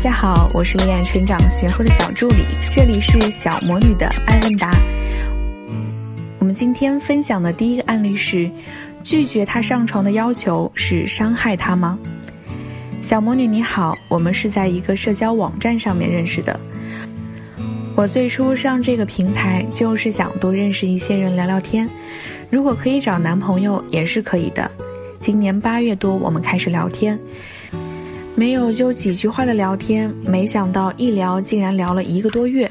大家好，我是恋爱成长学后的小助理，这里是小魔女的爱问答。我们今天分享的第一个案例是：拒绝他上床的要求是伤害他吗？小魔女你好，我们是在一个社交网站上面认识的。我最初上这个平台就是想多认识一些人聊聊天，如果可以找男朋友也是可以的。今年八月多，我们开始聊天。没有就几句话的聊天，没想到一聊竟然聊了一个多月。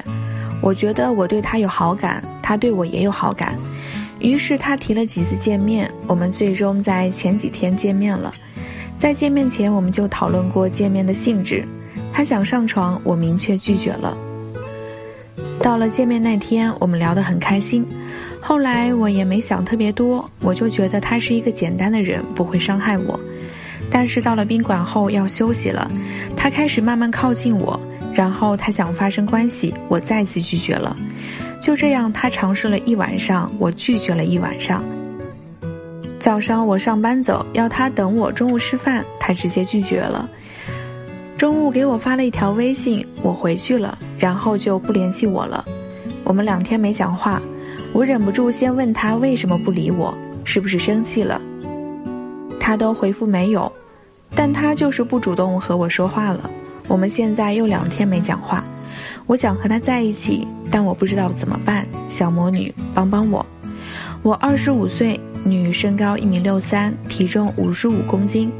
我觉得我对他有好感，他对我也有好感。于是他提了几次见面，我们最终在前几天见面了。在见面前，我们就讨论过见面的性质。他想上床，我明确拒绝了。到了见面那天，我们聊得很开心。后来我也没想特别多，我就觉得他是一个简单的人，不会伤害我。但是到了宾馆后要休息了，他开始慢慢靠近我，然后他想发生关系，我再次拒绝了。就这样，他尝试了一晚上，我拒绝了一晚上。早上我上班走，要他等我中午吃饭，他直接拒绝了。中午给我发了一条微信，我回去了，然后就不联系我了。我们两天没讲话，我忍不住先问他为什么不理我，是不是生气了？他都回复没有。但他就是不主动和我说话了。我们现在又两天没讲话，我想和他在一起，但我不知道怎么办。小魔女，帮帮我！我二十五岁，女，身高一米六三，体重五十五公斤，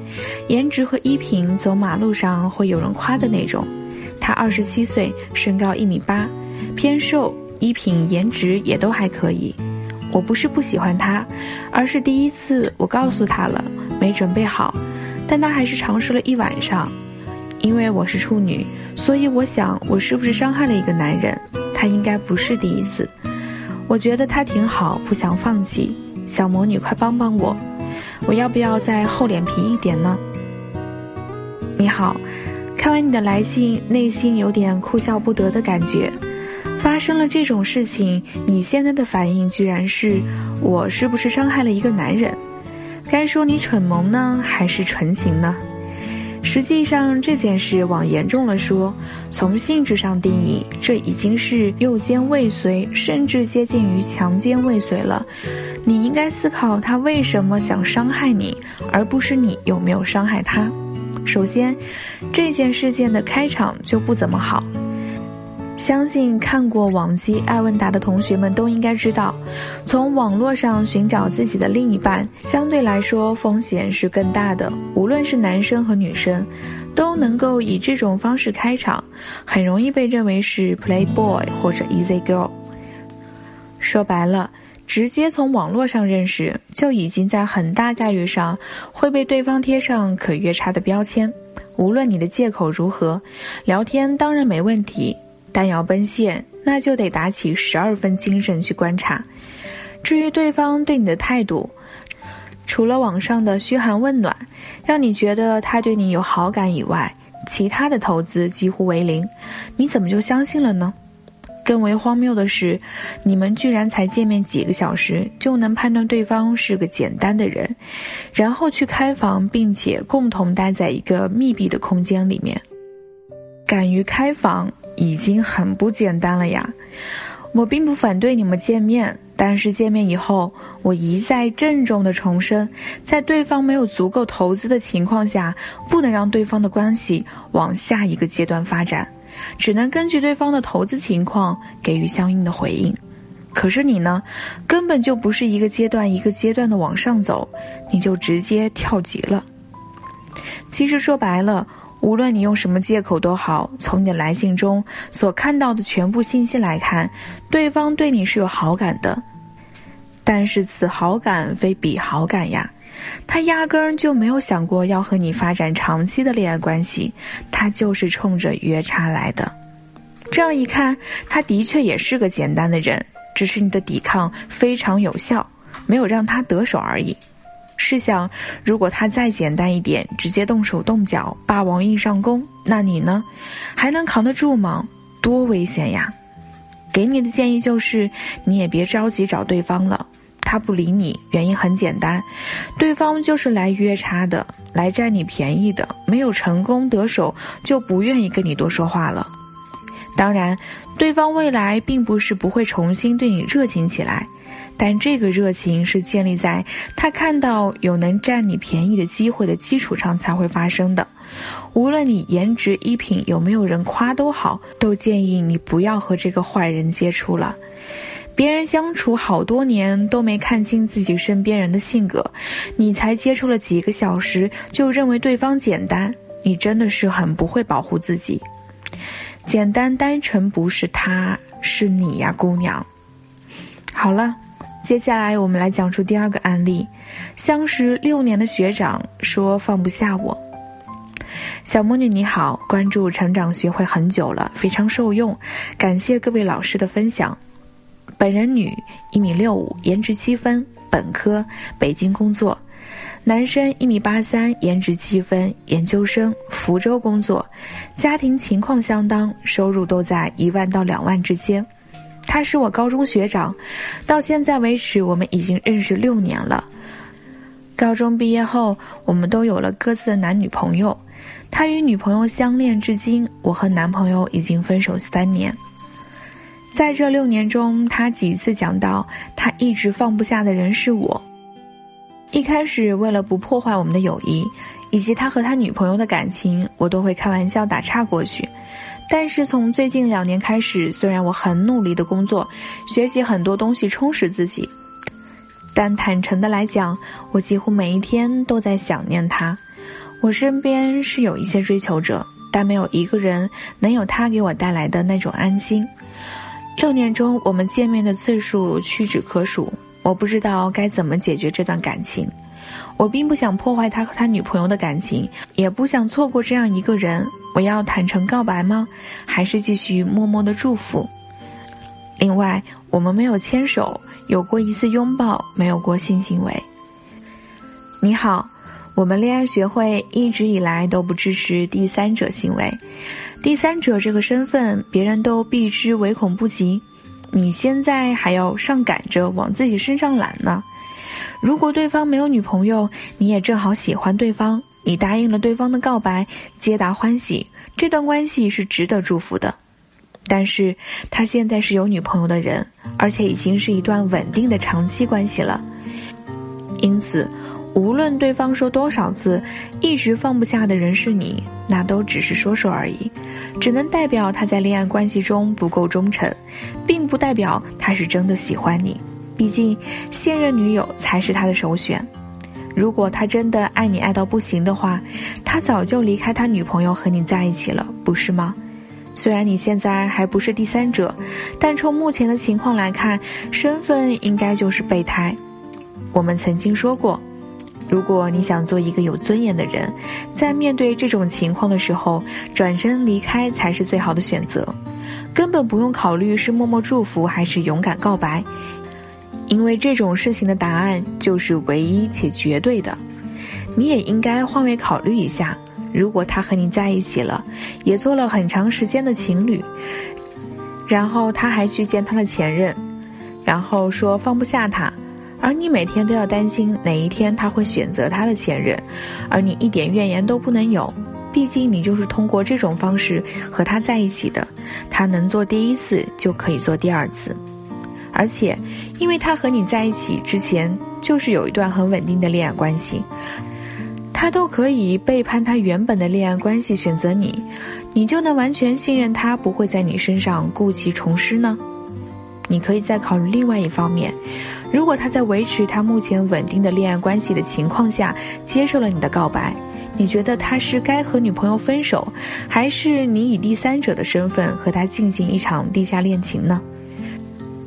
颜值和衣品走马路上会有人夸的那种。他二十七岁，身高一米八，偏瘦，衣品颜值也都还可以。我不是不喜欢他，而是第一次我告诉他了，没准备好。但他还是尝试了一晚上，因为我是处女，所以我想我是不是伤害了一个男人？他应该不是第一次。我觉得他挺好，不想放弃。小魔女，快帮帮我！我要不要再厚脸皮一点呢？你好，看完你的来信，内心有点哭笑不得的感觉。发生了这种事情，你现在的反应居然是我是不是伤害了一个男人？该说你蠢萌呢，还是纯情呢？实际上这件事往严重了说，从性质上定义，这已经是诱奸未遂，甚至接近于强奸未遂了。你应该思考他为什么想伤害你，而不是你有没有伤害他。首先，这件事件的开场就不怎么好。相信看过往期爱问答的同学们都应该知道，从网络上寻找自己的另一半，相对来说风险是更大的。无论是男生和女生，都能够以这种方式开场，很容易被认为是 playboy 或者 easy girl。说白了，直接从网络上认识，就已经在很大概率上会被对方贴上可约差的标签。无论你的借口如何，聊天当然没问题。但要奔现，那就得打起十二分精神去观察。至于对方对你的态度，除了网上的嘘寒问暖，让你觉得他对你有好感以外，其他的投资几乎为零，你怎么就相信了呢？更为荒谬的是，你们居然才见面几个小时就能判断对方是个简单的人，然后去开房，并且共同待在一个密闭的空间里面，敢于开房。已经很不简单了呀！我并不反对你们见面，但是见面以后，我一再郑重的重申，在对方没有足够投资的情况下，不能让对方的关系往下一个阶段发展，只能根据对方的投资情况给予相应的回应。可是你呢，根本就不是一个阶段一个阶段的往上走，你就直接跳级了。其实说白了。无论你用什么借口都好，从你的来信中所看到的全部信息来看，对方对你是有好感的，但是此好感非彼好感呀，他压根儿就没有想过要和你发展长期的恋爱关系，他就是冲着约差来的。这样一看，他的确也是个简单的人，只是你的抵抗非常有效，没有让他得手而已。试想，如果他再简单一点，直接动手动脚，霸王硬上弓，那你呢，还能扛得住吗？多危险呀！给你的建议就是，你也别着急找对方了，他不理你，原因很简单，对方就是来约叉的，来占你便宜的，没有成功得手就不愿意跟你多说话了。当然，对方未来并不是不会重新对你热情起来，但这个热情是建立在他看到有能占你便宜的机会的基础上才会发生的。无论你颜值、衣品有没有人夸都好，都建议你不要和这个坏人接触了。别人相处好多年都没看清自己身边人的性格，你才接触了几个小时就认为对方简单，你真的是很不会保护自己。简单单纯不是他，是你呀，姑娘。好了，接下来我们来讲述第二个案例。相识六年的学长说放不下我。小魔女你好，关注成长学会很久了，非常受用，感谢各位老师的分享。本人女，一米六五，颜值七分，本科，北京工作。男生一米八三，颜值七分，研究生，福州工作。家庭情况相当，收入都在一万到两万之间。他是我高中学长，到现在为止，我们已经认识六年了。高中毕业后，我们都有了各自的男女朋友。他与女朋友相恋至今，我和男朋友已经分手三年。在这六年中，他几次讲到，他一直放不下的人是我。一开始，为了不破坏我们的友谊，以及他和他女朋友的感情，我都会开玩笑打岔过去。但是从最近两年开始，虽然我很努力的工作，学习很多东西充实自己，但坦诚的来讲，我几乎每一天都在想念他。我身边是有一些追求者，但没有一个人能有他给我带来的那种安心。六年中，我们见面的次数屈指可数。我不知道该怎么解决这段感情，我并不想破坏他和他女朋友的感情，也不想错过这样一个人。我要坦诚告白吗？还是继续默默的祝福？另外，我们没有牵手，有过一次拥抱，没有过性行为。你好，我们恋爱学会一直以来都不支持第三者行为，第三者这个身份，别人都避之唯恐不及。你现在还要上赶着往自己身上揽呢。如果对方没有女朋友，你也正好喜欢对方，你答应了对方的告白，皆大欢喜，这段关系是值得祝福的。但是他现在是有女朋友的人，而且已经是一段稳定的长期关系了，因此。无论对方说多少次，一直放不下的人是你，那都只是说说而已，只能代表他在恋爱关系中不够忠诚，并不代表他是真的喜欢你。毕竟现任女友才是他的首选。如果他真的爱你爱到不行的话，他早就离开他女朋友和你在一起了，不是吗？虽然你现在还不是第三者，但从目前的情况来看，身份应该就是备胎。我们曾经说过。如果你想做一个有尊严的人，在面对这种情况的时候，转身离开才是最好的选择，根本不用考虑是默默祝福还是勇敢告白，因为这种事情的答案就是唯一且绝对的。你也应该换位考虑一下，如果他和你在一起了，也做了很长时间的情侣，然后他还去见他的前任，然后说放不下他。而你每天都要担心哪一天他会选择他的前任，而你一点怨言都不能有，毕竟你就是通过这种方式和他在一起的，他能做第一次就可以做第二次，而且，因为他和你在一起之前就是有一段很稳定的恋爱关系，他都可以背叛他原本的恋爱关系选择你，你就能完全信任他不会在你身上故技重施呢？你可以再考虑另外一方面。如果他在维持他目前稳定的恋爱关系的情况下接受了你的告白，你觉得他是该和女朋友分手，还是你以第三者的身份和他进行一场地下恋情呢？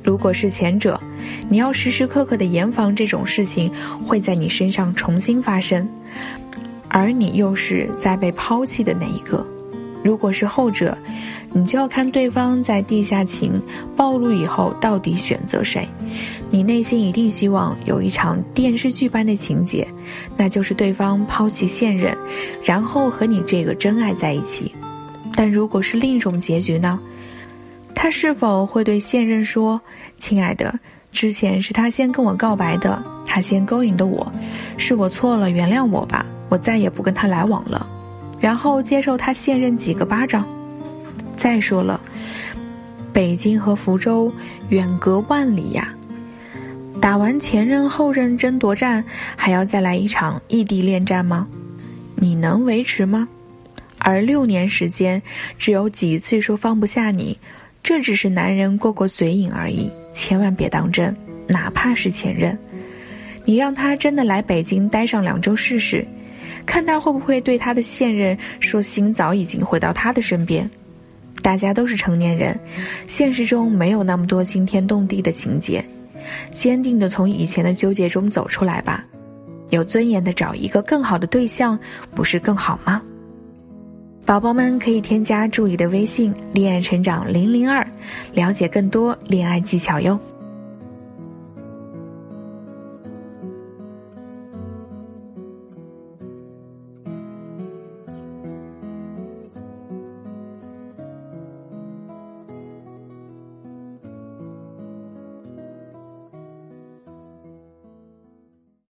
如果是前者，你要时时刻刻的严防这种事情会在你身上重新发生，而你又是在被抛弃的那一个。如果是后者，你就要看对方在地下情暴露以后到底选择谁。你内心一定希望有一场电视剧般的情节，那就是对方抛弃现任，然后和你这个真爱在一起。但如果是另一种结局呢？他是否会对现任说：“亲爱的，之前是他先跟我告白的，他先勾引的我，是我错了，原谅我吧，我再也不跟他来往了。然后接受他现任几个巴掌。再说了，北京和福州远隔万里呀，打完前任后任争夺战，还要再来一场异地恋战吗？你能维持吗？而六年时间，只有几次说放不下你，这只是男人过过嘴瘾而已，千万别当真，哪怕是前任，你让他真的来北京待上两周试试。看他会不会对他的现任说心早已经回到他的身边。大家都是成年人，现实中没有那么多惊天动地的情节，坚定的从以前的纠结中走出来吧，有尊严的找一个更好的对象，不是更好吗？宝宝们可以添加助理的微信“恋爱成长零零二”，了解更多恋爱技巧哟。